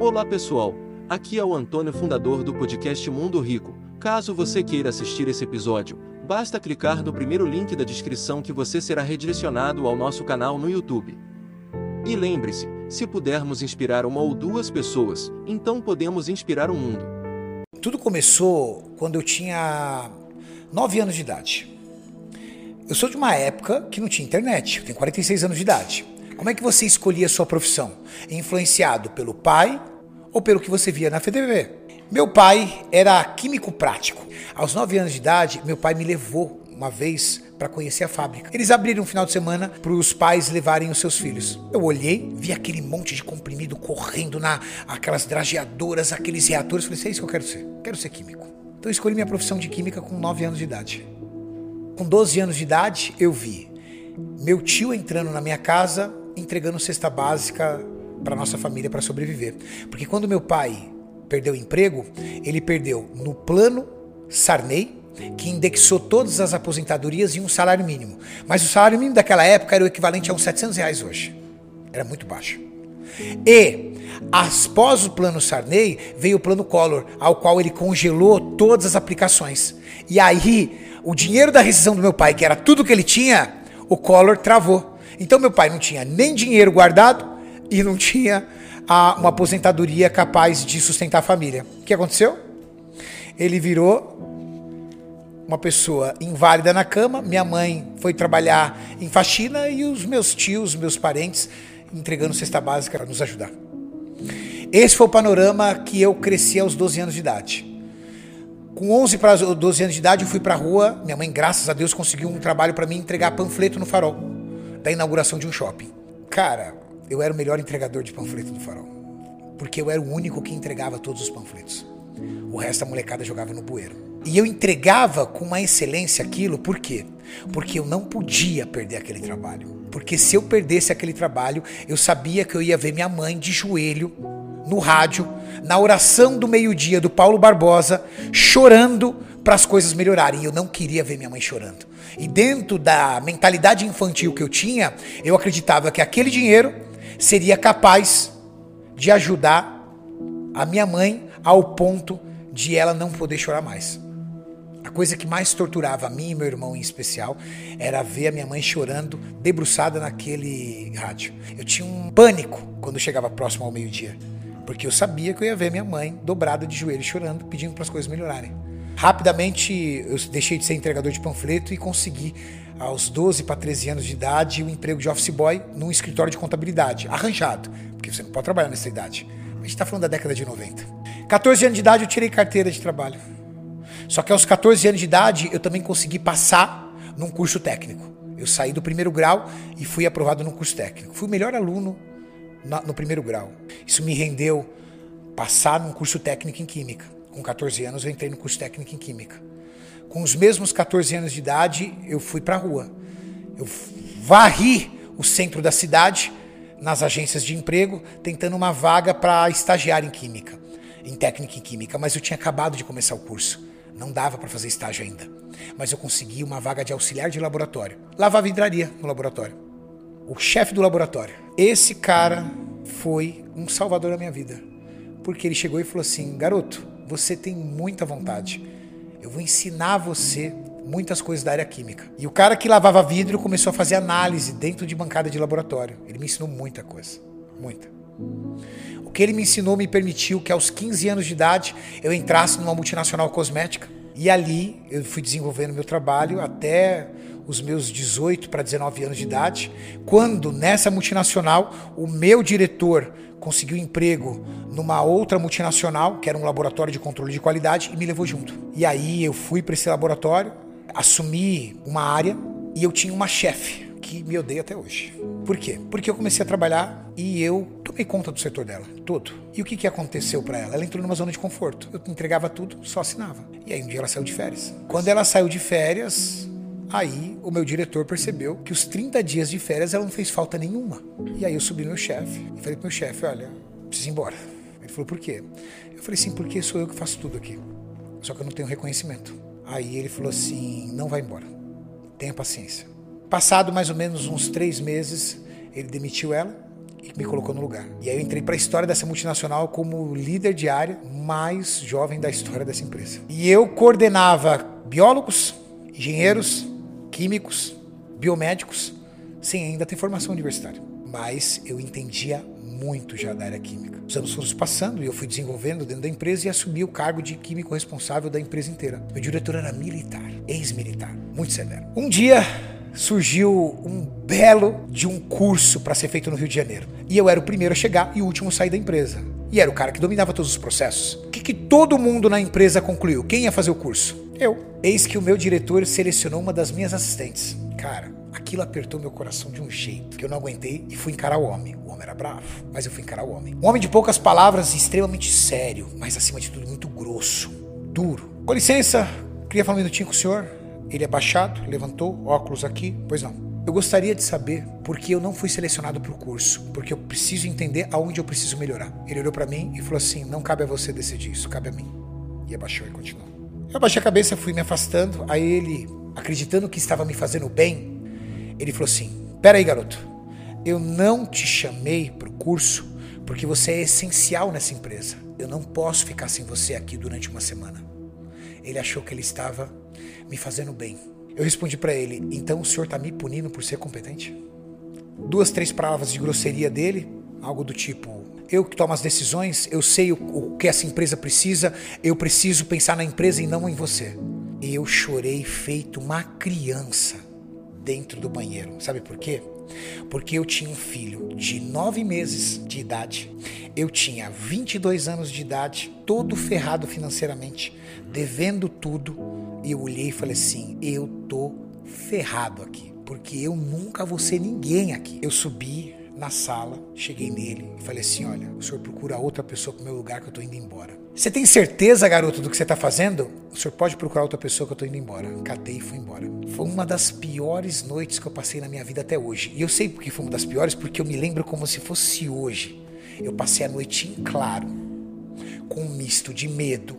Olá pessoal, aqui é o Antônio, fundador do podcast Mundo Rico. Caso você queira assistir esse episódio, basta clicar no primeiro link da descrição que você será redirecionado ao nosso canal no YouTube. E lembre-se, se pudermos inspirar uma ou duas pessoas, então podemos inspirar o mundo. Tudo começou quando eu tinha 9 anos de idade. Eu sou de uma época que não tinha internet, eu tenho 46 anos de idade. Como é que você escolhia a sua profissão? Influenciado pelo pai ou pelo que você via na FTV? Meu pai era químico prático. Aos 9 anos de idade, meu pai me levou uma vez para conhecer a fábrica. Eles abriram um final de semana para os pais levarem os seus filhos. Eu olhei, vi aquele monte de comprimido correndo na aquelas drageadoras, aqueles reatores. Falei, é isso que eu quero ser. Quero ser químico. Então eu escolhi minha profissão de química com 9 anos de idade. Com 12 anos de idade, eu vi meu tio entrando na minha casa entregando cesta básica para nossa família para sobreviver. Porque quando meu pai perdeu o emprego, ele perdeu no plano Sarney, que indexou todas as aposentadorias em um salário mínimo. Mas o salário mínimo daquela época era o equivalente a uns 700 reais hoje. Era muito baixo. E, após o plano Sarney, veio o plano Collor, ao qual ele congelou todas as aplicações. E aí, o dinheiro da rescisão do meu pai, que era tudo que ele tinha, o Collor travou. Então meu pai não tinha nem dinheiro guardado e não tinha a, uma aposentadoria capaz de sustentar a família. O que aconteceu? Ele virou uma pessoa inválida na cama. Minha mãe foi trabalhar em faxina e os meus tios, meus parentes, entregando cesta básica para nos ajudar. Esse foi o panorama que eu cresci aos 12 anos de idade. Com 11 para 12 anos de idade, eu fui para a rua. Minha mãe, graças a Deus, conseguiu um trabalho para mim entregar panfleto no farol da inauguração de um shopping. Cara, eu era o melhor entregador de panfleto do farol. Porque eu era o único que entregava todos os panfletos. O resto da molecada jogava no bueiro. E eu entregava com uma excelência aquilo, por quê? Porque eu não podia perder aquele trabalho. Porque se eu perdesse aquele trabalho, eu sabia que eu ia ver minha mãe de joelho no rádio, na oração do meio-dia do Paulo Barbosa, chorando para as coisas melhorarem. Eu não queria ver minha mãe chorando. E dentro da mentalidade infantil que eu tinha, eu acreditava que aquele dinheiro seria capaz de ajudar a minha mãe ao ponto de ela não poder chorar mais. A coisa que mais torturava a mim e meu irmão em especial era ver a minha mãe chorando, debruçada naquele rádio. Eu tinha um pânico quando chegava próximo ao meio-dia, porque eu sabia que eu ia ver minha mãe dobrada de joelhos chorando, pedindo para as coisas melhorarem. Rapidamente eu deixei de ser entregador de panfleto e consegui, aos 12 para 13 anos de idade, um emprego de office boy num escritório de contabilidade, arranjado, porque você não pode trabalhar nessa idade. A gente está falando da década de 90. 14 anos de idade eu tirei carteira de trabalho. Só que aos 14 anos de idade eu também consegui passar num curso técnico. Eu saí do primeiro grau e fui aprovado num curso técnico. Fui o melhor aluno no primeiro grau. Isso me rendeu passar num curso técnico em química. Com 14 anos eu entrei no curso técnico em Química. Com os mesmos 14 anos de idade, eu fui para a rua. Eu varri o centro da cidade, nas agências de emprego, tentando uma vaga para estagiar em Química, em técnica em Química, mas eu tinha acabado de começar o curso. Não dava para fazer estágio ainda. Mas eu consegui uma vaga de auxiliar de laboratório. Lavava vidraria no laboratório. O chefe do laboratório. Esse cara foi um salvador da minha vida. Porque ele chegou e falou assim: garoto, você tem muita vontade. Eu vou ensinar você muitas coisas da área química. E o cara que lavava vidro começou a fazer análise dentro de bancada de laboratório. Ele me ensinou muita coisa. Muita. O que ele me ensinou me permitiu que aos 15 anos de idade eu entrasse numa multinacional cosmética. E ali eu fui desenvolvendo meu trabalho até os meus 18 para 19 anos de idade, quando nessa multinacional o meu diretor conseguiu emprego numa outra multinacional, que era um laboratório de controle de qualidade, e me levou junto. E aí eu fui para esse laboratório, assumi uma área e eu tinha uma chefe que me odeia até hoje. Por quê? Porque eu comecei a trabalhar e eu tomei conta do setor dela, todo. E o que, que aconteceu para ela? Ela entrou numa zona de conforto. Eu entregava tudo, só assinava. E aí um dia ela saiu de férias. Quando ela saiu de férias, Aí o meu diretor percebeu que os 30 dias de férias ela não fez falta nenhuma. E aí eu subi no meu chefe e falei pro meu chefe, olha, preciso ir embora. Ele falou, por quê? Eu falei, sim, porque sou eu que faço tudo aqui. Só que eu não tenho reconhecimento. Aí ele falou assim, não vai embora. Tenha paciência. Passado mais ou menos uns três meses, ele demitiu ela, e me colocou no lugar. E aí eu entrei para a história dessa multinacional como líder de área mais jovem da história dessa empresa. E eu coordenava biólogos, engenheiros, químicos, biomédicos, sem ainda ter formação universitária. Mas eu entendia muito já da área química. Os anos foram passando e eu fui desenvolvendo dentro da empresa e assumi o cargo de químico responsável da empresa inteira. Meu diretor era militar, ex-militar, muito severo. Um dia surgiu um belo de um curso para ser feito no Rio de Janeiro. E eu era o primeiro a chegar e o último a sair da empresa. E era o cara que dominava todos os processos. O que, que todo mundo na empresa concluiu? Quem ia fazer o curso? Eu. Eis que o meu diretor selecionou uma das minhas assistentes. Cara, aquilo apertou meu coração de um jeito que eu não aguentei e fui encarar o homem. O homem era bravo, mas eu fui encarar o homem. Um homem de poucas palavras, extremamente sério, mas acima de tudo muito grosso, duro. Com licença, queria falar um minutinho com o senhor. Ele é baixado, levantou, óculos aqui. Pois não. Eu gostaria de saber por que eu não fui selecionado para o curso, porque eu preciso entender aonde eu preciso melhorar. Ele olhou para mim e falou assim: Não cabe a você decidir isso, cabe a mim. E abaixou e continuou. Eu abaixei a cabeça, fui me afastando. Aí ele, acreditando que estava me fazendo bem, ele falou assim: Pera aí, garoto, eu não te chamei para o curso porque você é essencial nessa empresa. Eu não posso ficar sem você aqui durante uma semana. Ele achou que ele estava me fazendo bem. Eu respondi para ele: então o senhor está me punindo por ser competente? Duas, três palavras de grosseria dele, algo do tipo: eu que tomo as decisões, eu sei o, o que essa empresa precisa, eu preciso pensar na empresa e não em você. E eu chorei feito uma criança dentro do banheiro. Sabe por quê? Porque eu tinha um filho de nove meses de idade, eu tinha 22 anos de idade, todo ferrado financeiramente, devendo tudo, e eu olhei e falei assim: eu tô ferrado aqui, porque eu nunca vou ser ninguém aqui. Eu subi na sala, cheguei nele e falei assim: olha, o senhor procura outra pessoa pro meu lugar que eu tô indo embora. Você tem certeza, garoto, do que você tá fazendo? O senhor pode procurar outra pessoa que eu tô indo embora. Catei e fui embora. Foi uma das piores noites que eu passei na minha vida até hoje. E eu sei porque foi uma das piores, porque eu me lembro como se fosse hoje. Eu passei a noite em claro, com um misto de medo,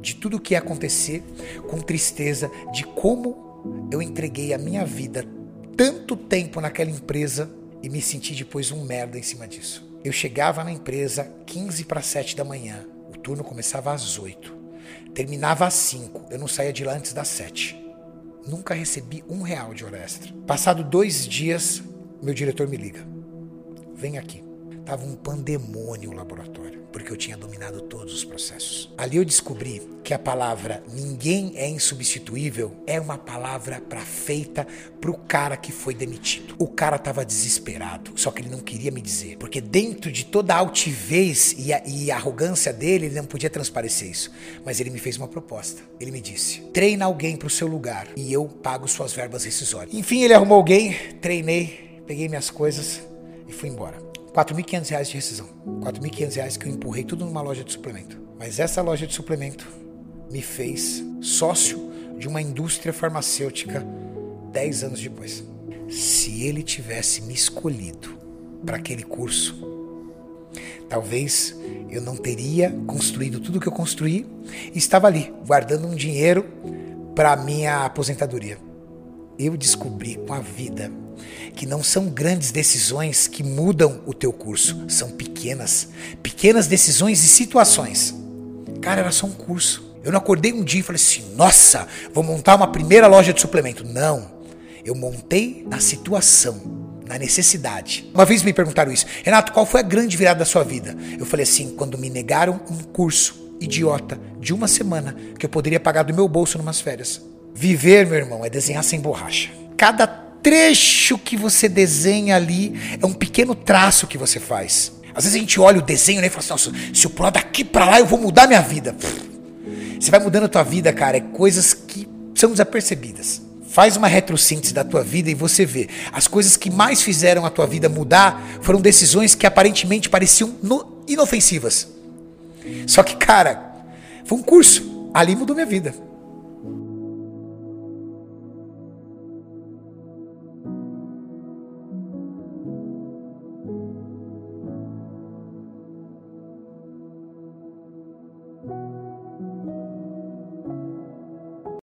de tudo o que ia acontecer, com tristeza de como eu entreguei a minha vida tanto tempo naquela empresa e me senti depois um merda em cima disso. Eu chegava na empresa 15 para 7 da manhã, o turno começava às 8, terminava às 5, eu não saía de lá antes das 7. Nunca recebi um real de hora extra. Passado dois dias, meu diretor me liga. Vem aqui. Tava um pandemônio o laboratório, porque eu tinha dominado todos os processos. Ali eu descobri que a palavra ninguém é insubstituível é uma palavra para feita pro cara que foi demitido. O cara tava desesperado, só que ele não queria me dizer, porque dentro de toda a altivez e a, e a arrogância dele, ele não podia transparecer isso. Mas ele me fez uma proposta. Ele me disse: treina alguém pro seu lugar e eu pago suas verbas rescisórias. Enfim, ele arrumou alguém, treinei, peguei minhas coisas e fui embora. 4.500 reais de rescisão. 4.500 reais que eu empurrei tudo numa loja de suplemento. Mas essa loja de suplemento me fez sócio de uma indústria farmacêutica 10 anos depois. Se ele tivesse me escolhido para aquele curso, talvez eu não teria construído tudo que eu construí e estava ali, guardando um dinheiro para minha aposentadoria. Eu descobri com a vida que não são grandes decisões que mudam o teu curso, são pequenas, pequenas decisões e situações. Cara, era só um curso. Eu não acordei um dia e falei assim: "Nossa, vou montar uma primeira loja de suplemento". Não. Eu montei na situação, na necessidade. Uma vez me perguntaram isso: "Renato, qual foi a grande virada da sua vida?". Eu falei assim: "Quando me negaram um curso idiota de uma semana que eu poderia pagar do meu bolso numas férias". Viver, meu irmão, é desenhar sem borracha. Cada trecho que você desenha ali é um pequeno traço que você faz. Às vezes a gente olha o desenho né, e fala assim, Nossa, se eu pular daqui para lá eu vou mudar minha vida. Você vai mudando a tua vida, cara, é coisas que são desapercebidas. Faz uma retrosíntese da tua vida e você vê. As coisas que mais fizeram a tua vida mudar foram decisões que aparentemente pareciam inofensivas. Só que, cara, foi um curso. Ali mudou minha vida.